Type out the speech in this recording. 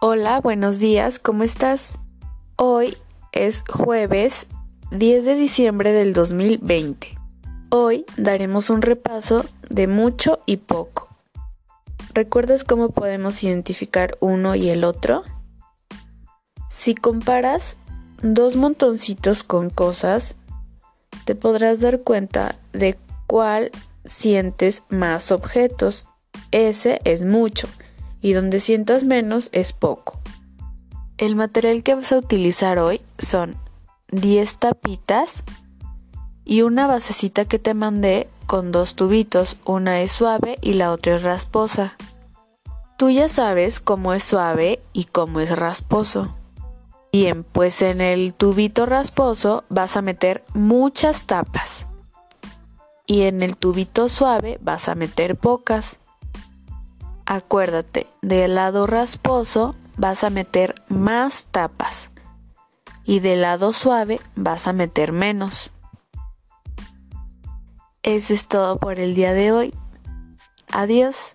Hola, buenos días, ¿cómo estás? Hoy es jueves 10 de diciembre del 2020. Hoy daremos un repaso de mucho y poco. ¿Recuerdas cómo podemos identificar uno y el otro? Si comparas dos montoncitos con cosas, te podrás dar cuenta de cuál sientes más objetos. Ese es mucho y donde sientas menos es poco. El material que vas a utilizar hoy son 10 tapitas y una basecita que te mandé con dos tubitos, una es suave y la otra es rasposa. Tú ya sabes cómo es suave y cómo es rasposo. Bien, pues en el tubito rasposo vas a meter muchas tapas y en el tubito suave vas a meter pocas. Acuérdate, del lado rasposo vas a meter más tapas y del lado suave vas a meter menos. Eso es todo por el día de hoy. Adiós.